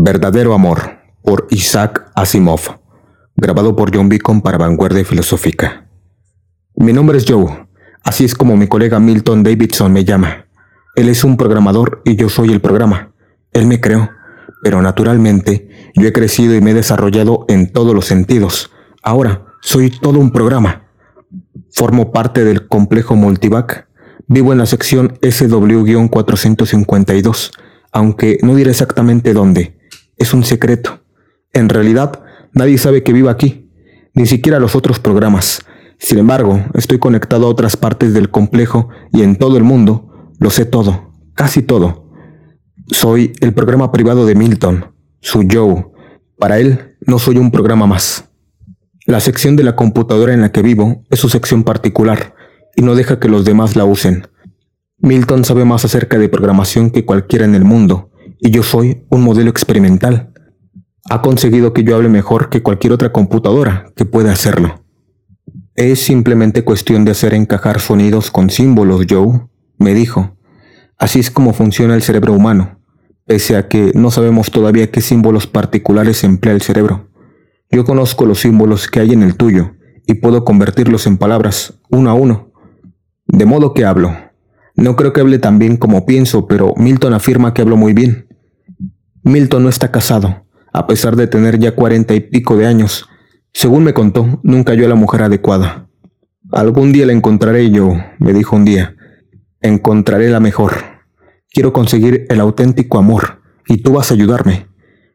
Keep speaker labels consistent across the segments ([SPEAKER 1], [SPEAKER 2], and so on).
[SPEAKER 1] Verdadero Amor, por Isaac Asimov, grabado por John Beacon para Vanguardia Filosófica. Mi nombre es Joe, así es como mi colega Milton Davidson me llama. Él es un programador y yo soy el programa. Él me creó, pero naturalmente yo he crecido y me he desarrollado en todos los sentidos. Ahora soy todo un programa. Formo parte del complejo Multivac. Vivo en la sección SW-452, aunque no diré exactamente dónde es un secreto. En realidad, nadie sabe que vivo aquí, ni siquiera los otros programas. Sin embargo, estoy conectado a otras partes del complejo y en todo el mundo lo sé todo, casi todo. Soy el programa privado de Milton, su Joe. Para él, no soy un programa más. La sección de la computadora en la que vivo es su sección particular y no deja que los demás la usen. Milton sabe más acerca de programación que cualquiera en el mundo y yo soy un modelo experimental. Ha conseguido que yo hable mejor que cualquier otra computadora que pueda hacerlo. Es simplemente cuestión de hacer encajar sonidos con símbolos, Joe, me dijo. Así es como funciona el cerebro humano, pese a que no sabemos todavía qué símbolos particulares emplea el cerebro. Yo conozco los símbolos que hay en el tuyo y puedo convertirlos en palabras, uno a uno. De modo que hablo. No creo que hable tan bien como pienso, pero Milton afirma que hablo muy bien. Milton no está casado, a pesar de tener ya cuarenta y pico de años. Según me contó, nunca halló la mujer adecuada. Algún día la encontraré yo, me dijo un día. Encontraré la mejor. Quiero conseguir el auténtico amor, y tú vas a ayudarme.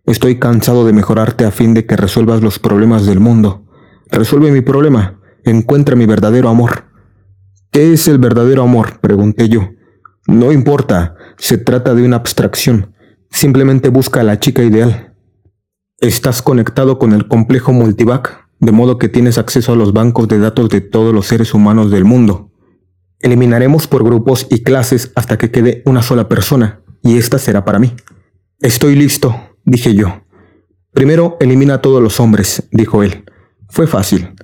[SPEAKER 1] Estoy cansado de mejorarte a fin de que resuelvas los problemas del mundo. Resuelve mi problema, encuentra mi verdadero amor. ¿Qué es el verdadero amor? pregunté yo. No importa, se trata de una abstracción. Simplemente busca a la chica ideal. Estás conectado con el complejo Multivac, de modo que tienes acceso a los bancos de datos de todos los seres humanos del mundo. Eliminaremos por grupos y clases hasta que quede una sola persona, y esta será para mí. Estoy listo, dije yo. Primero elimina a todos los hombres, dijo él. Fue fácil.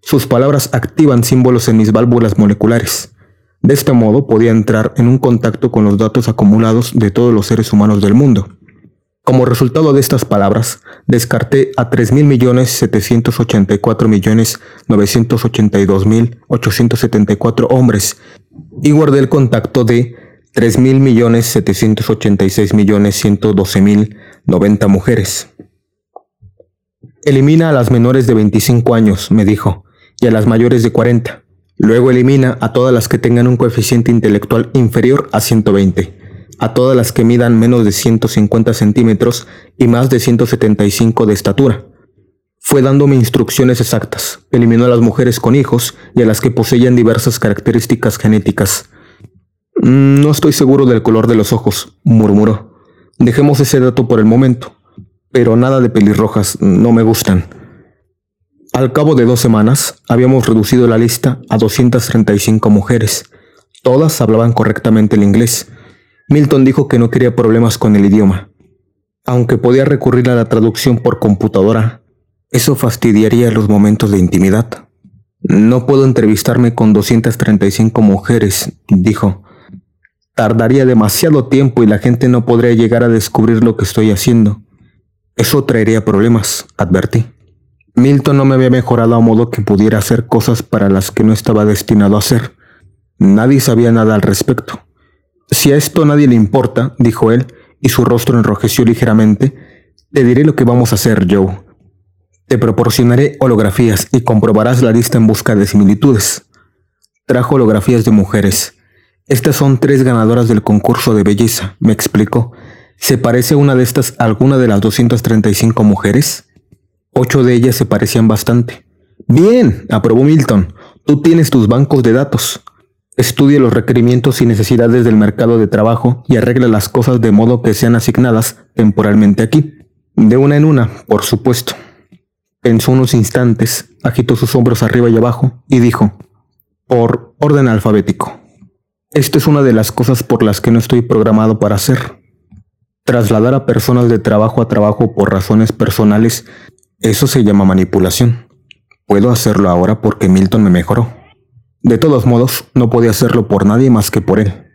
[SPEAKER 1] Sus palabras activan símbolos en mis válvulas moleculares. De este modo podía entrar en un contacto con los datos acumulados de todos los seres humanos del mundo. Como resultado de estas palabras, descarté a 3.784.982.874 hombres y guardé el contacto de 3.786.112.090 mujeres. Elimina a las menores de 25 años, me dijo, y a las mayores de 40. Luego elimina a todas las que tengan un coeficiente intelectual inferior a 120, a todas las que midan menos de 150 centímetros y más de 175 de estatura. Fue dándome instrucciones exactas. Eliminó a las mujeres con hijos y a las que poseían diversas características genéticas. Mm, no estoy seguro del color de los ojos, murmuró. Dejemos ese dato por el momento. Pero nada de pelirrojas, no me gustan. Al cabo de dos semanas, habíamos reducido la lista a 235 mujeres. Todas hablaban correctamente el inglés. Milton dijo que no quería problemas con el idioma. Aunque podía recurrir a la traducción por computadora, eso fastidiaría los momentos de intimidad. No puedo entrevistarme con 235 mujeres, dijo. Tardaría demasiado tiempo y la gente no podría llegar a descubrir lo que estoy haciendo. Eso traería problemas, advertí. Milton no me había mejorado a modo que pudiera hacer cosas para las que no estaba destinado a hacer. Nadie sabía nada al respecto. Si a esto nadie le importa, dijo él, y su rostro enrojeció ligeramente, te diré lo que vamos a hacer, Joe. Te proporcionaré holografías y comprobarás la lista en busca de similitudes. Trajo holografías de mujeres. Estas son tres ganadoras del concurso de belleza, me explicó. ¿Se parece una de estas a alguna de las 235 mujeres? Ocho de ellas se parecían bastante. Bien, aprobó Milton. Tú tienes tus bancos de datos. Estudia los requerimientos y necesidades del mercado de trabajo y arregla las cosas de modo que sean asignadas temporalmente aquí. De una en una, por supuesto. Pensó unos instantes, agitó sus hombros arriba y abajo y dijo, por orden alfabético. Esta es una de las cosas por las que no estoy programado para hacer. Trasladar a personas de trabajo a trabajo por razones personales eso se llama manipulación. Puedo hacerlo ahora porque Milton me mejoró. De todos modos, no podía hacerlo por nadie más que por él.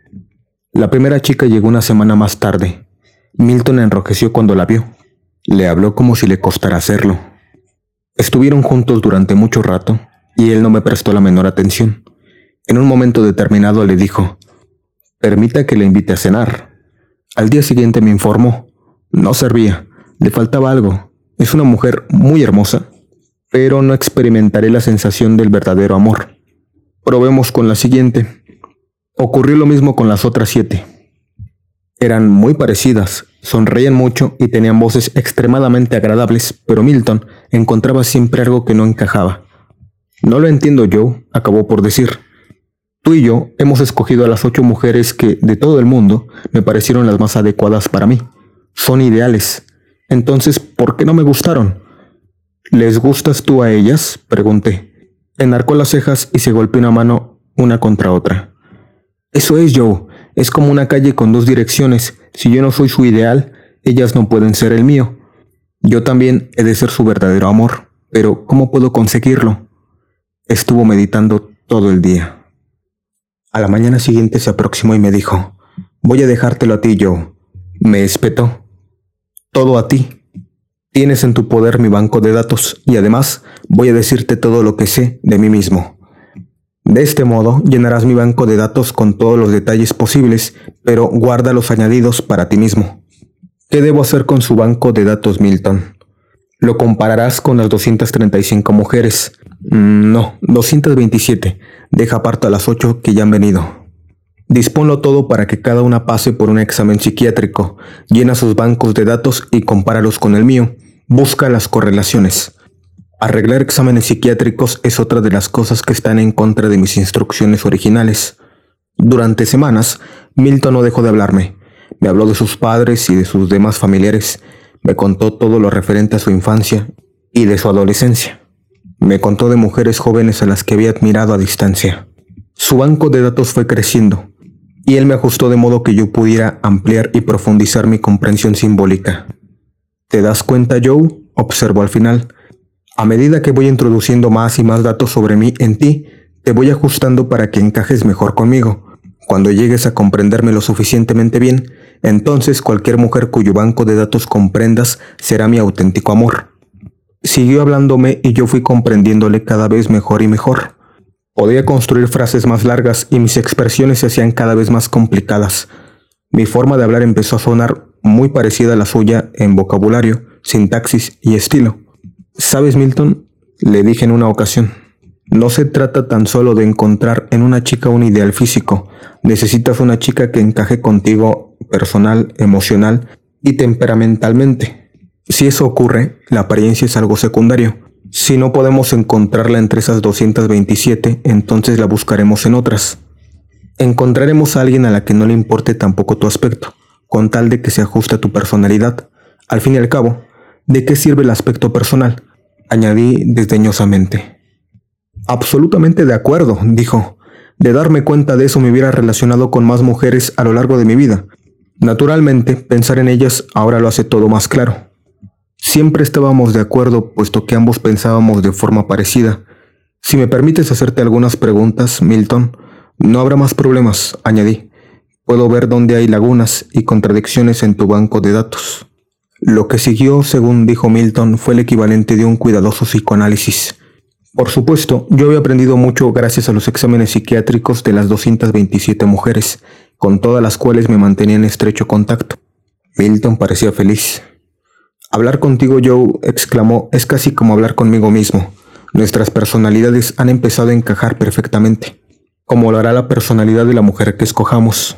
[SPEAKER 1] La primera chica llegó una semana más tarde. Milton enrojeció cuando la vio. Le habló como si le costara hacerlo. Estuvieron juntos durante mucho rato y él no me prestó la menor atención. En un momento determinado le dijo, permita que le invite a cenar. Al día siguiente me informó, no servía, le faltaba algo. Es una mujer muy hermosa, pero no experimentaré la sensación del verdadero amor. Probemos con la siguiente. Ocurrió lo mismo con las otras siete. Eran muy parecidas, sonreían mucho y tenían voces extremadamente agradables, pero Milton encontraba siempre algo que no encajaba. No lo entiendo yo, acabó por decir. Tú y yo hemos escogido a las ocho mujeres que, de todo el mundo, me parecieron las más adecuadas para mí. Son ideales. Entonces, ¿por qué no me gustaron? ¿Les gustas tú a ellas? pregunté. Enarcó las cejas y se golpeó una mano una contra otra. Eso es, Joe. Es como una calle con dos direcciones. Si yo no soy su ideal, ellas no pueden ser el mío. Yo también he de ser su verdadero amor. Pero, ¿cómo puedo conseguirlo? Estuvo meditando todo el día. A la mañana siguiente se aproximó y me dijo, voy a dejártelo a ti, Joe. Me espetó. Todo a ti. Tienes en tu poder mi banco de datos y además voy a decirte todo lo que sé de mí mismo. De este modo llenarás mi banco de datos con todos los detalles posibles, pero guarda los añadidos para ti mismo. ¿Qué debo hacer con su banco de datos, Milton? Lo compararás con las 235 mujeres. Mm, no, 227. Deja aparte a las 8 que ya han venido. Disponlo todo para que cada una pase por un examen psiquiátrico. Llena sus bancos de datos y compáralos con el mío. Busca las correlaciones. Arreglar exámenes psiquiátricos es otra de las cosas que están en contra de mis instrucciones originales. Durante semanas, Milton no dejó de hablarme. Me habló de sus padres y de sus demás familiares. Me contó todo lo referente a su infancia y de su adolescencia. Me contó de mujeres jóvenes a las que había admirado a distancia. Su banco de datos fue creciendo, y él me ajustó de modo que yo pudiera ampliar y profundizar mi comprensión simbólica. ¿Te das cuenta, Joe? observó al final. A medida que voy introduciendo más y más datos sobre mí en ti, te voy ajustando para que encajes mejor conmigo. Cuando llegues a comprenderme lo suficientemente bien, entonces cualquier mujer cuyo banco de datos comprendas será mi auténtico amor. Siguió hablándome y yo fui comprendiéndole cada vez mejor y mejor. Podía construir frases más largas y mis expresiones se hacían cada vez más complicadas. Mi forma de hablar empezó a sonar muy parecida a la suya en vocabulario, sintaxis y estilo. ¿Sabes, Milton? Le dije en una ocasión. No se trata tan solo de encontrar en una chica un ideal físico. Necesitas una chica que encaje contigo personal, emocional y temperamentalmente. Si eso ocurre, la apariencia es algo secundario. Si no podemos encontrarla entre esas 227, entonces la buscaremos en otras. Encontraremos a alguien a la que no le importe tampoco tu aspecto, con tal de que se ajuste a tu personalidad. Al fin y al cabo, ¿De qué sirve el aspecto personal? añadí desdeñosamente. Absolutamente de acuerdo, dijo. De darme cuenta de eso me hubiera relacionado con más mujeres a lo largo de mi vida. Naturalmente, pensar en ellas ahora lo hace todo más claro. Siempre estábamos de acuerdo, puesto que ambos pensábamos de forma parecida. Si me permites hacerte algunas preguntas, Milton, no habrá más problemas, añadí. Puedo ver dónde hay lagunas y contradicciones en tu banco de datos. Lo que siguió, según dijo Milton, fue el equivalente de un cuidadoso psicoanálisis. Por supuesto, yo había aprendido mucho gracias a los exámenes psiquiátricos de las 227 mujeres, con todas las cuales me mantenía en estrecho contacto. Milton parecía feliz. Hablar contigo, Joe, exclamó, es casi como hablar conmigo mismo. Nuestras personalidades han empezado a encajar perfectamente, como lo hará la personalidad de la mujer que escojamos.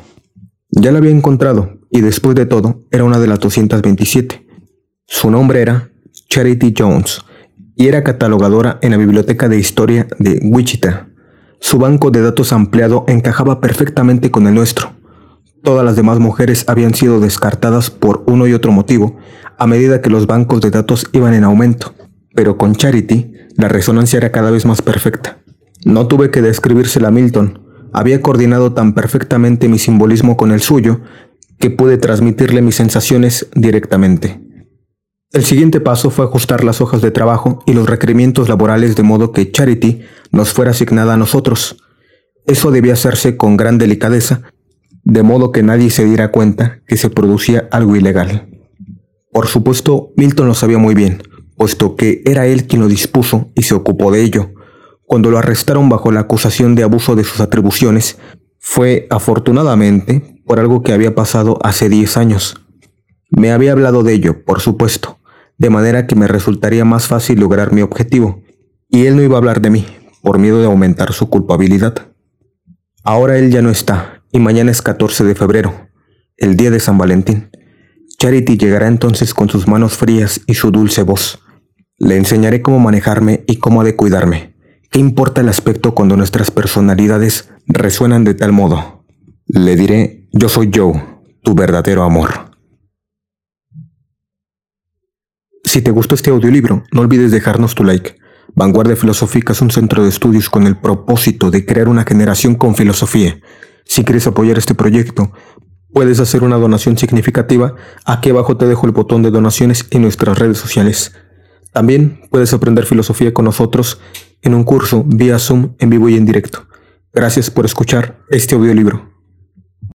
[SPEAKER 1] Ya la había encontrado, y después de todo era una de las 227. Su nombre era Charity Jones y era catalogadora en la Biblioteca de Historia de Wichita. Su banco de datos ampliado encajaba perfectamente con el nuestro. Todas las demás mujeres habían sido descartadas por uno y otro motivo a medida que los bancos de datos iban en aumento, pero con Charity la resonancia era cada vez más perfecta. No tuve que describírsela a Milton, había coordinado tan perfectamente mi simbolismo con el suyo que pude transmitirle mis sensaciones directamente. El siguiente paso fue ajustar las hojas de trabajo y los requerimientos laborales de modo que Charity nos fuera asignada a nosotros. Eso debía hacerse con gran delicadeza, de modo que nadie se diera cuenta que se producía algo ilegal. Por supuesto, Milton lo sabía muy bien, puesto que era él quien lo dispuso y se ocupó de ello. Cuando lo arrestaron bajo la acusación de abuso de sus atribuciones, fue, afortunadamente, por algo que había pasado hace 10 años. Me había hablado de ello, por supuesto, de manera que me resultaría más fácil lograr mi objetivo, y él no iba a hablar de mí, por miedo de aumentar su culpabilidad. Ahora él ya no está, y mañana es 14 de febrero, el día de San Valentín. Charity llegará entonces con sus manos frías y su dulce voz. Le enseñaré cómo manejarme y cómo de cuidarme. ¿Qué importa el aspecto cuando nuestras personalidades resuenan de tal modo? Le diré, yo soy Joe, tu verdadero amor. Si te gustó este audiolibro, no olvides dejarnos tu like. Vanguardia Filosófica es un centro de estudios con el propósito de crear una generación con filosofía. Si quieres apoyar este proyecto, puedes hacer una donación significativa. Aquí abajo te dejo el botón de donaciones en nuestras redes sociales. También puedes aprender filosofía con nosotros en un curso vía Zoom en vivo y en directo. Gracias por escuchar este audiolibro.